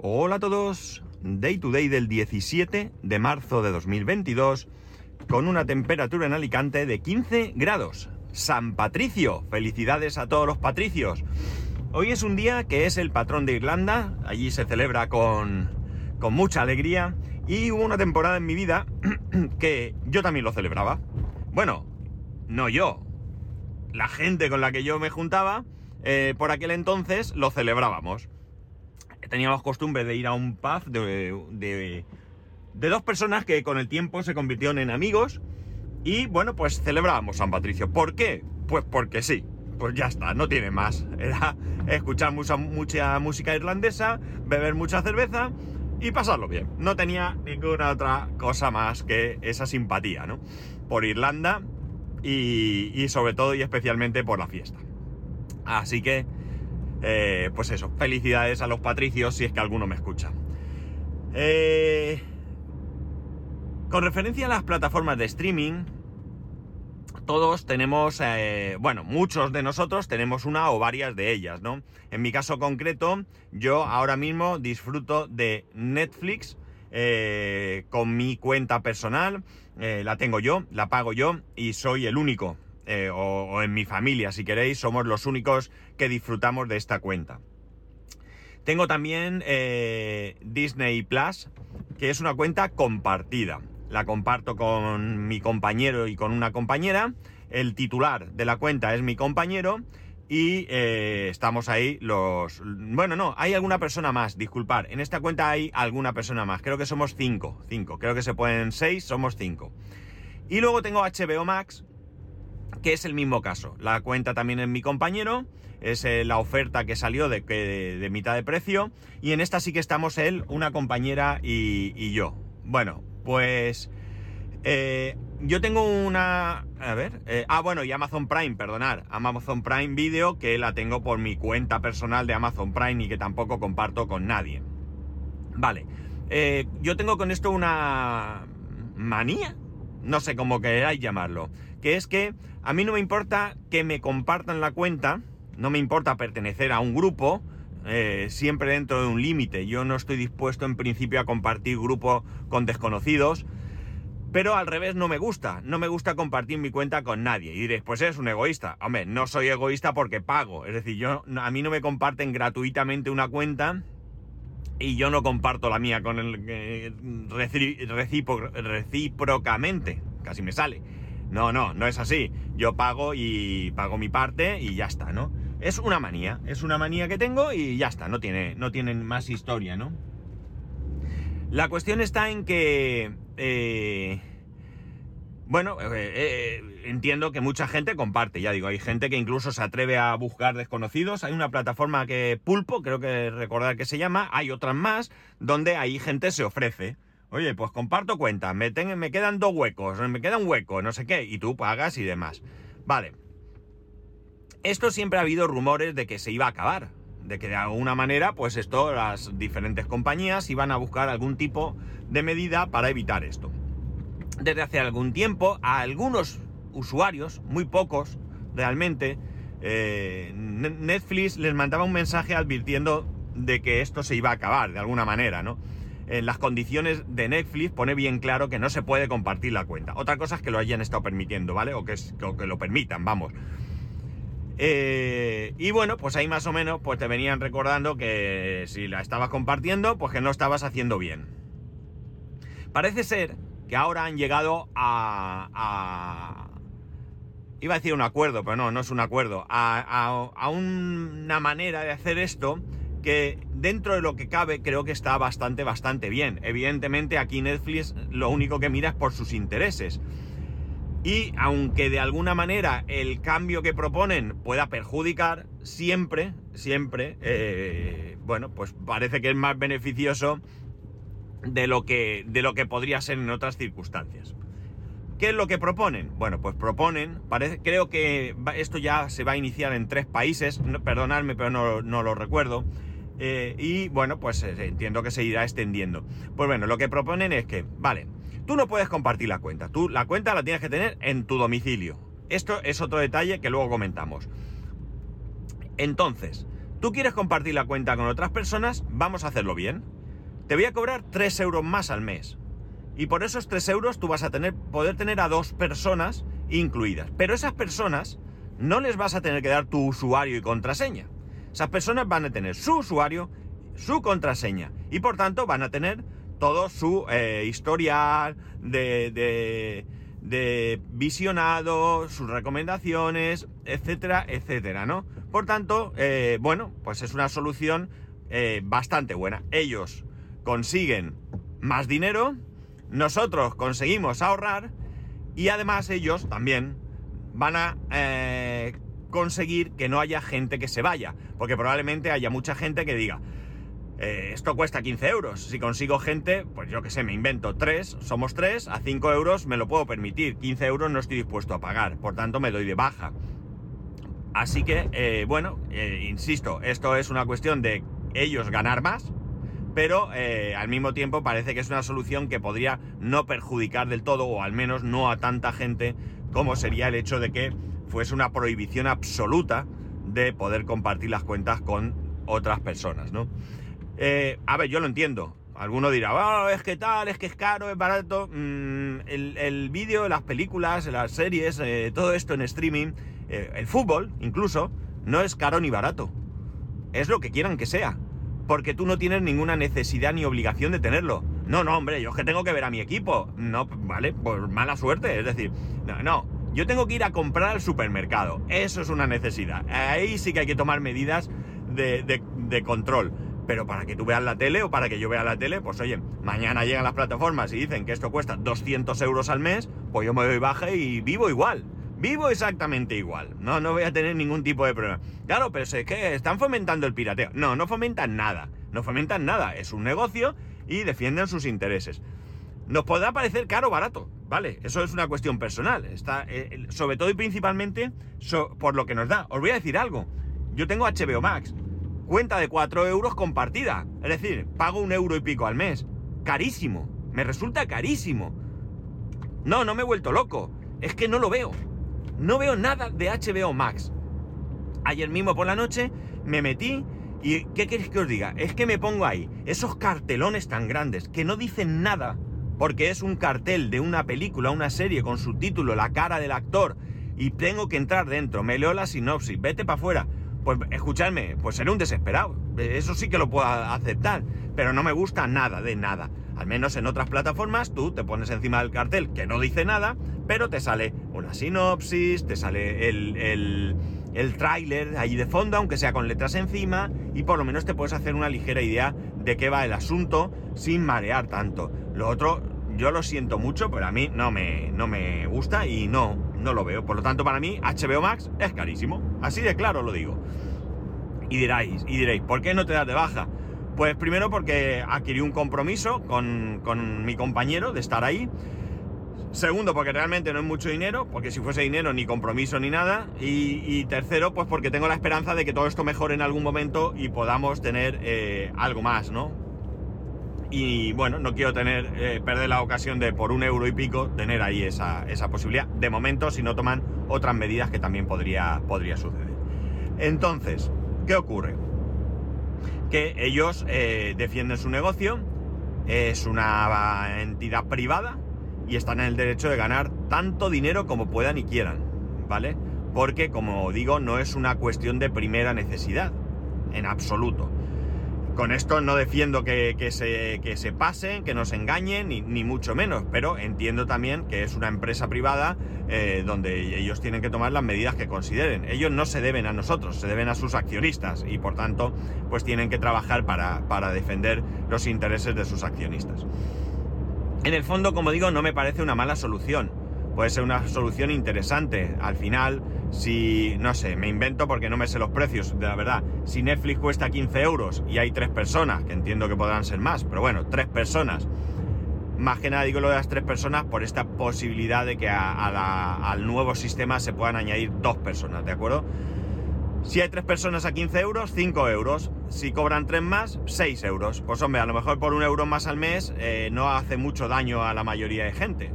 Hola a todos, Day to Day del 17 de marzo de 2022, con una temperatura en Alicante de 15 grados. San Patricio, felicidades a todos los patricios. Hoy es un día que es el patrón de Irlanda, allí se celebra con, con mucha alegría y hubo una temporada en mi vida que yo también lo celebraba. Bueno, no yo, la gente con la que yo me juntaba, eh, por aquel entonces lo celebrábamos teníamos costumbre de ir a un pub de, dos personas que con el tiempo se convirtieron en amigos y bueno, pues celebrábamos San Patricio. ¿Por qué? Pues porque sí. Pues ya está, no tiene más. Era escuchar mucha, mucha música irlandesa, beber mucha cerveza y pasarlo bien. No tenía ninguna otra cosa más que esa simpatía, ¿no? Por Irlanda y, y sobre todo y especialmente por la fiesta. Así que eh, pues eso, felicidades a los patricios si es que alguno me escucha. Eh, con referencia a las plataformas de streaming, todos tenemos, eh, bueno, muchos de nosotros tenemos una o varias de ellas, ¿no? En mi caso concreto, yo ahora mismo disfruto de Netflix con mi cuenta personal, la tengo yo, la pago yo y soy el único eh, o, en mi familia, si queréis, somos los únicos que disfrutamos de esta cuenta. Tengo también eh, Disney Plus, que es una cuenta compartida. La comparto con mi compañero y con una compañera. El titular de la cuenta es mi compañero y eh, estamos ahí los... Bueno, no, hay alguna persona más, disculpar. En esta cuenta hay alguna persona más. Creo que somos cinco. Cinco. Creo que se pueden seis, somos cinco. Y luego tengo HBO Max, que es el mismo caso. La cuenta también es mi compañero, es eh, la oferta que salió de, de, mitad de precio, y en esta sí que estamos él, una compañera y, yo. Bueno, pues eh, yo tengo una... A ver, eh, ah bueno, y Amazon Prime, perdonar, Amazon Prime Video, que la tengo por mi cuenta personal de Amazon Prime y que tampoco comparto con nadie. Vale, yo tengo con esto una manía, no sé cómo queráis llamarlo, que es que a mí no me importa que me compartan la cuenta, no me importa pertenecer a un grupo, eh, siempre dentro de un límite. Yo no estoy dispuesto en principio a compartir grupo con desconocidos, pero al revés no me gusta, no me gusta compartir mi cuenta con nadie. Y diréis, pues eres un egoísta. Hombre, no soy egoísta porque pago, es decir, yo, a mí no me comparten gratuitamente una cuenta y yo no comparto la mía con el eh, recíprocamente, casi me sale. No, no, no es así. Yo pago y pago mi parte y ya está, ¿no? Es una manía, es una manía que tengo y ya está, no tiene, no tienen más historia, ¿no? La cuestión está en que, eh, bueno, eh, eh, entiendo que mucha gente comparte, ya digo, hay gente que incluso se atreve a buscar desconocidos, hay una plataforma que Pulpo, creo que recordar que se llama, hay otras más, donde ahí gente se ofrece. Oye, pues comparto cuenta, me, me quedan dos huecos, me queda un hueco, no sé qué, y tú pagas y demás. Vale. Esto siempre ha habido rumores de que se iba a acabar, de que de alguna manera, pues esto, las diferentes compañías iban a buscar algún tipo de medida para evitar esto. Desde hace algún tiempo, a algunos usuarios, muy pocos realmente, eh, Netflix les mandaba un mensaje advirtiendo de que esto se iba a acabar de alguna manera, ¿no? En las condiciones de Netflix pone bien claro que no se puede compartir la cuenta. Otra cosa es que lo hayan estado permitiendo, ¿vale? O que, que lo permitan, vamos. Eh, y bueno, pues ahí más o menos pues te venían recordando que si la estabas compartiendo, pues que no estabas haciendo bien. Parece ser que ahora han llegado a... a iba a decir un acuerdo, pero no, no es un acuerdo. A una manera de hacer esto que dentro de lo que cabe creo que está bastante, bastante bien. Evidentemente aquí Netflix lo único que mira es por sus intereses. Y aunque de alguna manera el cambio que proponen pueda perjudicar, siempre, siempre, eh, bueno, pues parece que es más beneficioso de lo que, de lo que podría ser en otras circunstancias. ¿Qué es lo que proponen? Bueno, pues proponen, creo que esto ya se va a iniciar en tres países, perdonadme, pero no, no lo recuerdo. Eh, y bueno, pues eh, entiendo que se irá extendiendo. Pues bueno, lo que proponen es que, vale, tú no puedes compartir la cuenta, tú la cuenta la tienes que tener en tu domicilio. Esto es otro detalle que luego comentamos. Entonces, Tú quieres compartir la cuenta con otras personas, vamos a hacerlo bien. Te voy a cobrar 3 euros más al mes. Y por esos 3 euros tú vas a tener, poder tener a dos personas incluidas. Pero esas personas no les vas a tener que dar tu usuario y contraseña. Esas personas van a tener su usuario, su contraseña. Y por tanto van a tener todo su eh, historial de, de, visionado, sus recomendaciones, etcétera, etcétera, ¿no? Por tanto, eh, bueno, pues es una solución eh, bastante buena. Ellos consiguen más dinero, nosotros conseguimos ahorrar y además ellos también van a conseguir que no haya gente que se vaya, porque probablemente haya mucha gente que diga, eh, esto cuesta 15 euros. Si consigo gente, pues yo que sé, me invento 3, somos 3, a 5 euros me lo puedo permitir. 15 euros no estoy dispuesto a pagar, por tanto me doy de baja. Así que, eh, bueno, eh, insisto, esto es una cuestión de ellos ganar más, pero al mismo tiempo parece que es una solución que podría no perjudicar del todo, o al menos no a tanta gente, como sería el hecho de que fuese una prohibición absoluta de poder compartir las cuentas con otras personas, ¿no? Eh, a ver, yo lo entiendo. Alguno dirá, oh, es que tal, es que es caro, es barato. Mm, el, vídeo, las películas, las series, eh, todo esto en streaming, eh, el fútbol incluso, no es caro ni barato. Es lo que quieran que sea. Porque tú no tienes ninguna necesidad ni obligación de tenerlo. No, no, hombre, yo es que tengo que ver a mi equipo. No, vale, por mala suerte. Es decir, no. Yo tengo que ir a comprar al supermercado. Eso es una necesidad. Ahí sí que hay que tomar medidas de, control pero para que tú veas la tele o para que yo vea la tele, pues oye, mañana llegan las plataformas y dicen que esto cuesta 200 euros al mes, pues yo me doy baja y vivo igual. Vivo exactamente igual. No, no voy a tener ningún tipo de problema. Claro, pero es que están fomentando el pirateo. No, no fomentan nada. No fomentan nada. Es un negocio y defienden sus intereses. Nos podrá parecer caro o barato, ¿vale? Eso es una cuestión personal. Está, eh, sobre todo y principalmente por lo que nos da. Os voy a decir algo. Yo tengo HBO Max cuenta de 4 euros compartida. Es decir, pago un euro y pico al mes. Carísimo. Me resulta carísimo. No, no me he vuelto loco. Es que no lo veo. No veo nada de HBO Max. Ayer mismo por la noche me metí y ¿qué queréis que os diga? Es que me pongo ahí esos cartelones tan grandes que no dicen nada porque es un cartel de una película, una serie con su título, la cara del actor y tengo que entrar dentro, me leo la sinopsis, vete para afuera. Pues escuchadme, pues seré un desesperado. Eso sí que lo puedo aceptar. Pero no me gusta nada de nada. Al menos en otras plataformas tú te pones encima del cartel que no dice nada, pero te sale una sinopsis, te sale el, el, el tráiler ahí de fondo, aunque sea con letras encima, y por lo menos te puedes hacer una ligera idea de qué va el asunto sin marear tanto. Lo otro, yo lo siento mucho, pero a mí no me, no me gusta y no, no lo veo. Por lo tanto, para mí, HBO Max es carísimo. Así de claro lo digo. Y diréis, y diréis, ¿por qué no te das de baja? Pues primero porque adquirí un compromiso con, con mi compañero de estar ahí. Segundo, porque realmente no es mucho dinero, porque si fuese dinero ni compromiso ni nada. Y, tercero, pues porque tengo la esperanza de que todo esto mejore en algún momento y podamos tener eh, algo más, ¿no? y bueno, no quiero tener, eh, perder la ocasión de por un euro y pico tener ahí esa, posibilidad. De momento, si no toman otras medidas que también podría, podría suceder. Entonces, ¿qué ocurre? Que ellos eh, defienden su negocio, es una entidad privada y están en el derecho de ganar tanto dinero como puedan y quieran, ¿vale? Porque, como digo, no es una cuestión de primera necesidad, en absoluto. Con esto no defiendo que, se, se, pasen, que nos engañen, ni, mucho menos, pero entiendo también que es una empresa privada eh, donde ellos tienen que tomar las medidas que consideren. Ellos no se deben a nosotros, se deben a sus accionistas y por tanto pues tienen que trabajar para, para defender los intereses de sus accionistas. En el fondo, como digo, no me parece una mala solución. Puede ser una solución interesante. Al final, si, no sé, me invento porque no me sé los precios, de la verdad, si Netflix cuesta 15 euros y hay tres personas, que entiendo que podrán ser más, pero bueno, tres personas, más que nada digo lo de las tres personas por esta posibilidad de que al nuevo sistema se puedan añadir dos personas, ¿de acuerdo? Si hay tres personas a 15 euros, 5 euros. Si cobran tres más, 6 euros. Pues hombre, a lo mejor por un euro más al mes eh, no hace mucho daño a la mayoría de gente.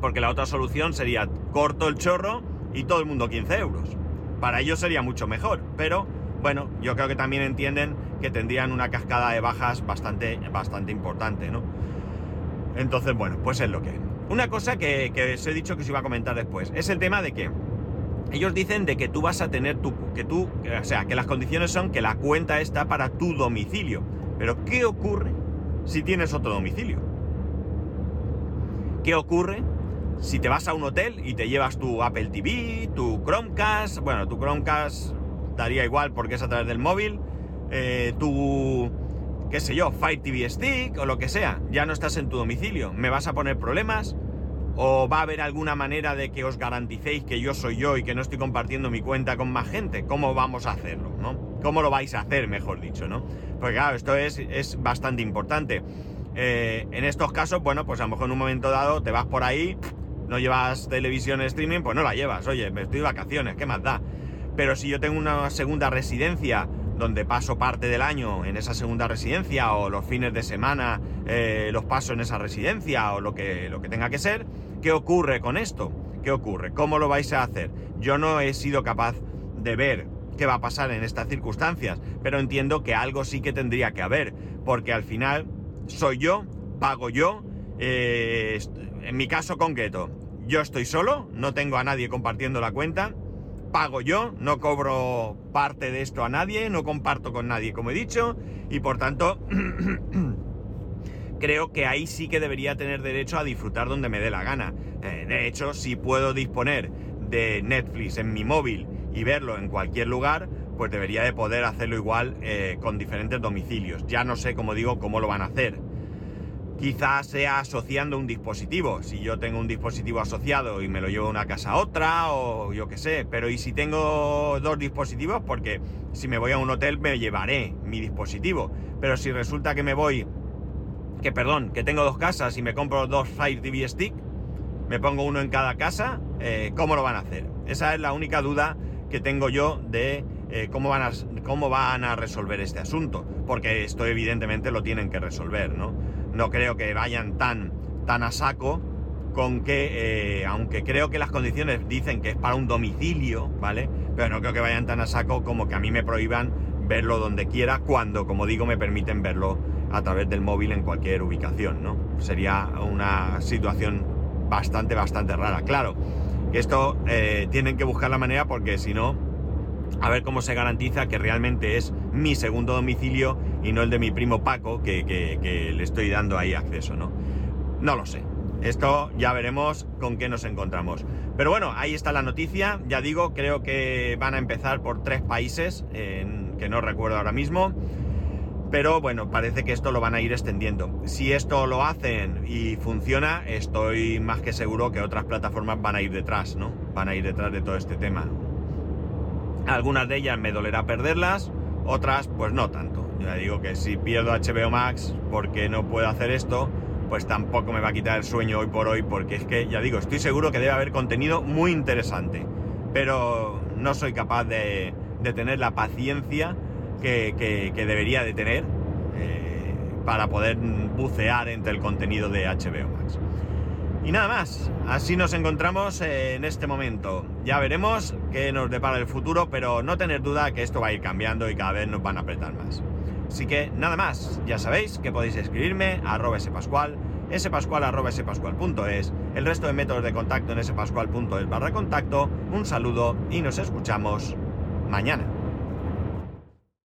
Porque la otra solución sería corto el chorro y todo el mundo 15 euros. Para ellos sería mucho mejor, pero bueno, yo creo que también entienden que tendrían una cascada de bajas bastante, bastante importante, ¿no? Entonces, bueno, pues es lo que. Una cosa que, que os he dicho que os iba a comentar después, es el tema de que ellos dicen de que tú vas a tener tu, que tú, o sea, que las condiciones son que la cuenta está para tu domicilio. Pero ¿qué ocurre si tienes otro domicilio? ¿Qué ocurre si te vas a un hotel y te llevas tu Apple TV, tu Chromecast, bueno, tu Chromecast daría igual porque es a través del móvil, eh, tu, qué sé yo, Fire TV Stick o lo que sea, ya no estás en tu domicilio, ¿me vas a poner problemas? ¿O va a haber alguna manera de que os garanticéis que yo soy yo y que no estoy compartiendo mi cuenta con más gente? ¿Cómo vamos a hacerlo, no? ¿Cómo lo vais a hacer, mejor dicho, no? Porque claro, esto es, es bastante importante. Eh, en estos casos, bueno, pues a lo mejor en un momento dado te vas por ahí, no llevas televisión streaming, pues no la llevas. Oye, me estoy de vacaciones, ¿qué más da? Pero si yo tengo una segunda residencia donde paso parte del año en esa segunda residencia o los fines de semana eh, los paso en esa residencia o lo que, lo que tenga que ser, ¿qué ocurre con esto? ¿Qué ocurre? ¿Cómo lo vais a hacer? Yo no he sido capaz de ver qué va a pasar en estas circunstancias, pero entiendo que algo sí que tendría que haber, porque al final soy yo, pago yo, eh, en mi caso concreto, yo estoy solo, no tengo a nadie compartiendo la cuenta, pago yo, no cobro parte de esto a nadie, no comparto con nadie, como he dicho, y por tanto creo que ahí sí que debería tener derecho a disfrutar donde me dé la gana. Eh, de hecho, si puedo disponer de Netflix en mi móvil y verlo en cualquier lugar, pues debería de poder hacerlo igual eh, con diferentes domicilios. Ya no sé, como digo, cómo lo van a hacer. Quizás sea asociando un dispositivo. Si yo tengo un dispositivo asociado y me lo llevo de una casa a otra, o yo qué sé. Pero ¿y si tengo dos dispositivos? Porque si me voy a un hotel me llevaré mi dispositivo. Pero si resulta que me voy, que perdón, que tengo dos casas y me compro dos Fire TV Stick, me pongo uno en cada casa, eh, ¿cómo lo van a hacer? Esa es la única duda que tengo yo de eh, cómo, van a, cómo van a resolver este asunto. Porque esto evidentemente lo tienen que resolver, ¿no? No creo que vayan tan, tan a saco con que, eh, aunque creo que las condiciones dicen que es para un domicilio, ¿vale? Pero no creo que vayan tan a saco como que a mí me prohíban verlo donde quiera, cuando, como digo, me permiten verlo a través del móvil en cualquier ubicación, ¿no? Sería una situación bastante, bastante rara. Claro, que esto eh, tienen que buscar la manera porque si no, a ver cómo se garantiza que realmente es mi segundo domicilio y no el de mi primo Paco que, le estoy dando ahí acceso, ¿no? No lo sé. Esto ya veremos con qué nos encontramos. Pero bueno, ahí está la noticia. Ya digo, creo que van a empezar por tres países, que no recuerdo ahora mismo. Pero bueno, parece que esto lo van a ir extendiendo. Si esto lo hacen y funciona, estoy más que seguro que otras plataformas van a ir detrás, ¿no? Van a ir detrás de todo este tema. Algunas de ellas me dolerá perderlas, otras pues no tanto. Ya digo que si pierdo HBO Max porque no puedo hacer esto, pues tampoco me va a quitar el sueño hoy por hoy porque es que, ya digo, estoy seguro que debe haber contenido muy interesante, pero no soy capaz de, tener la paciencia que, debería de tener eh, para poder bucear entre el contenido de HBO Max. Y nada más, así nos encontramos en este momento. Ya veremos qué nos depara el futuro, pero no tener duda que esto va a ir cambiando y cada vez nos van a apretar más. Así que nada más, ya sabéis que podéis escribirme a arroba spascual, spascual arroba spascual.es, el resto de métodos de contacto en spascual.es barra contacto. Un saludo y nos escuchamos mañana.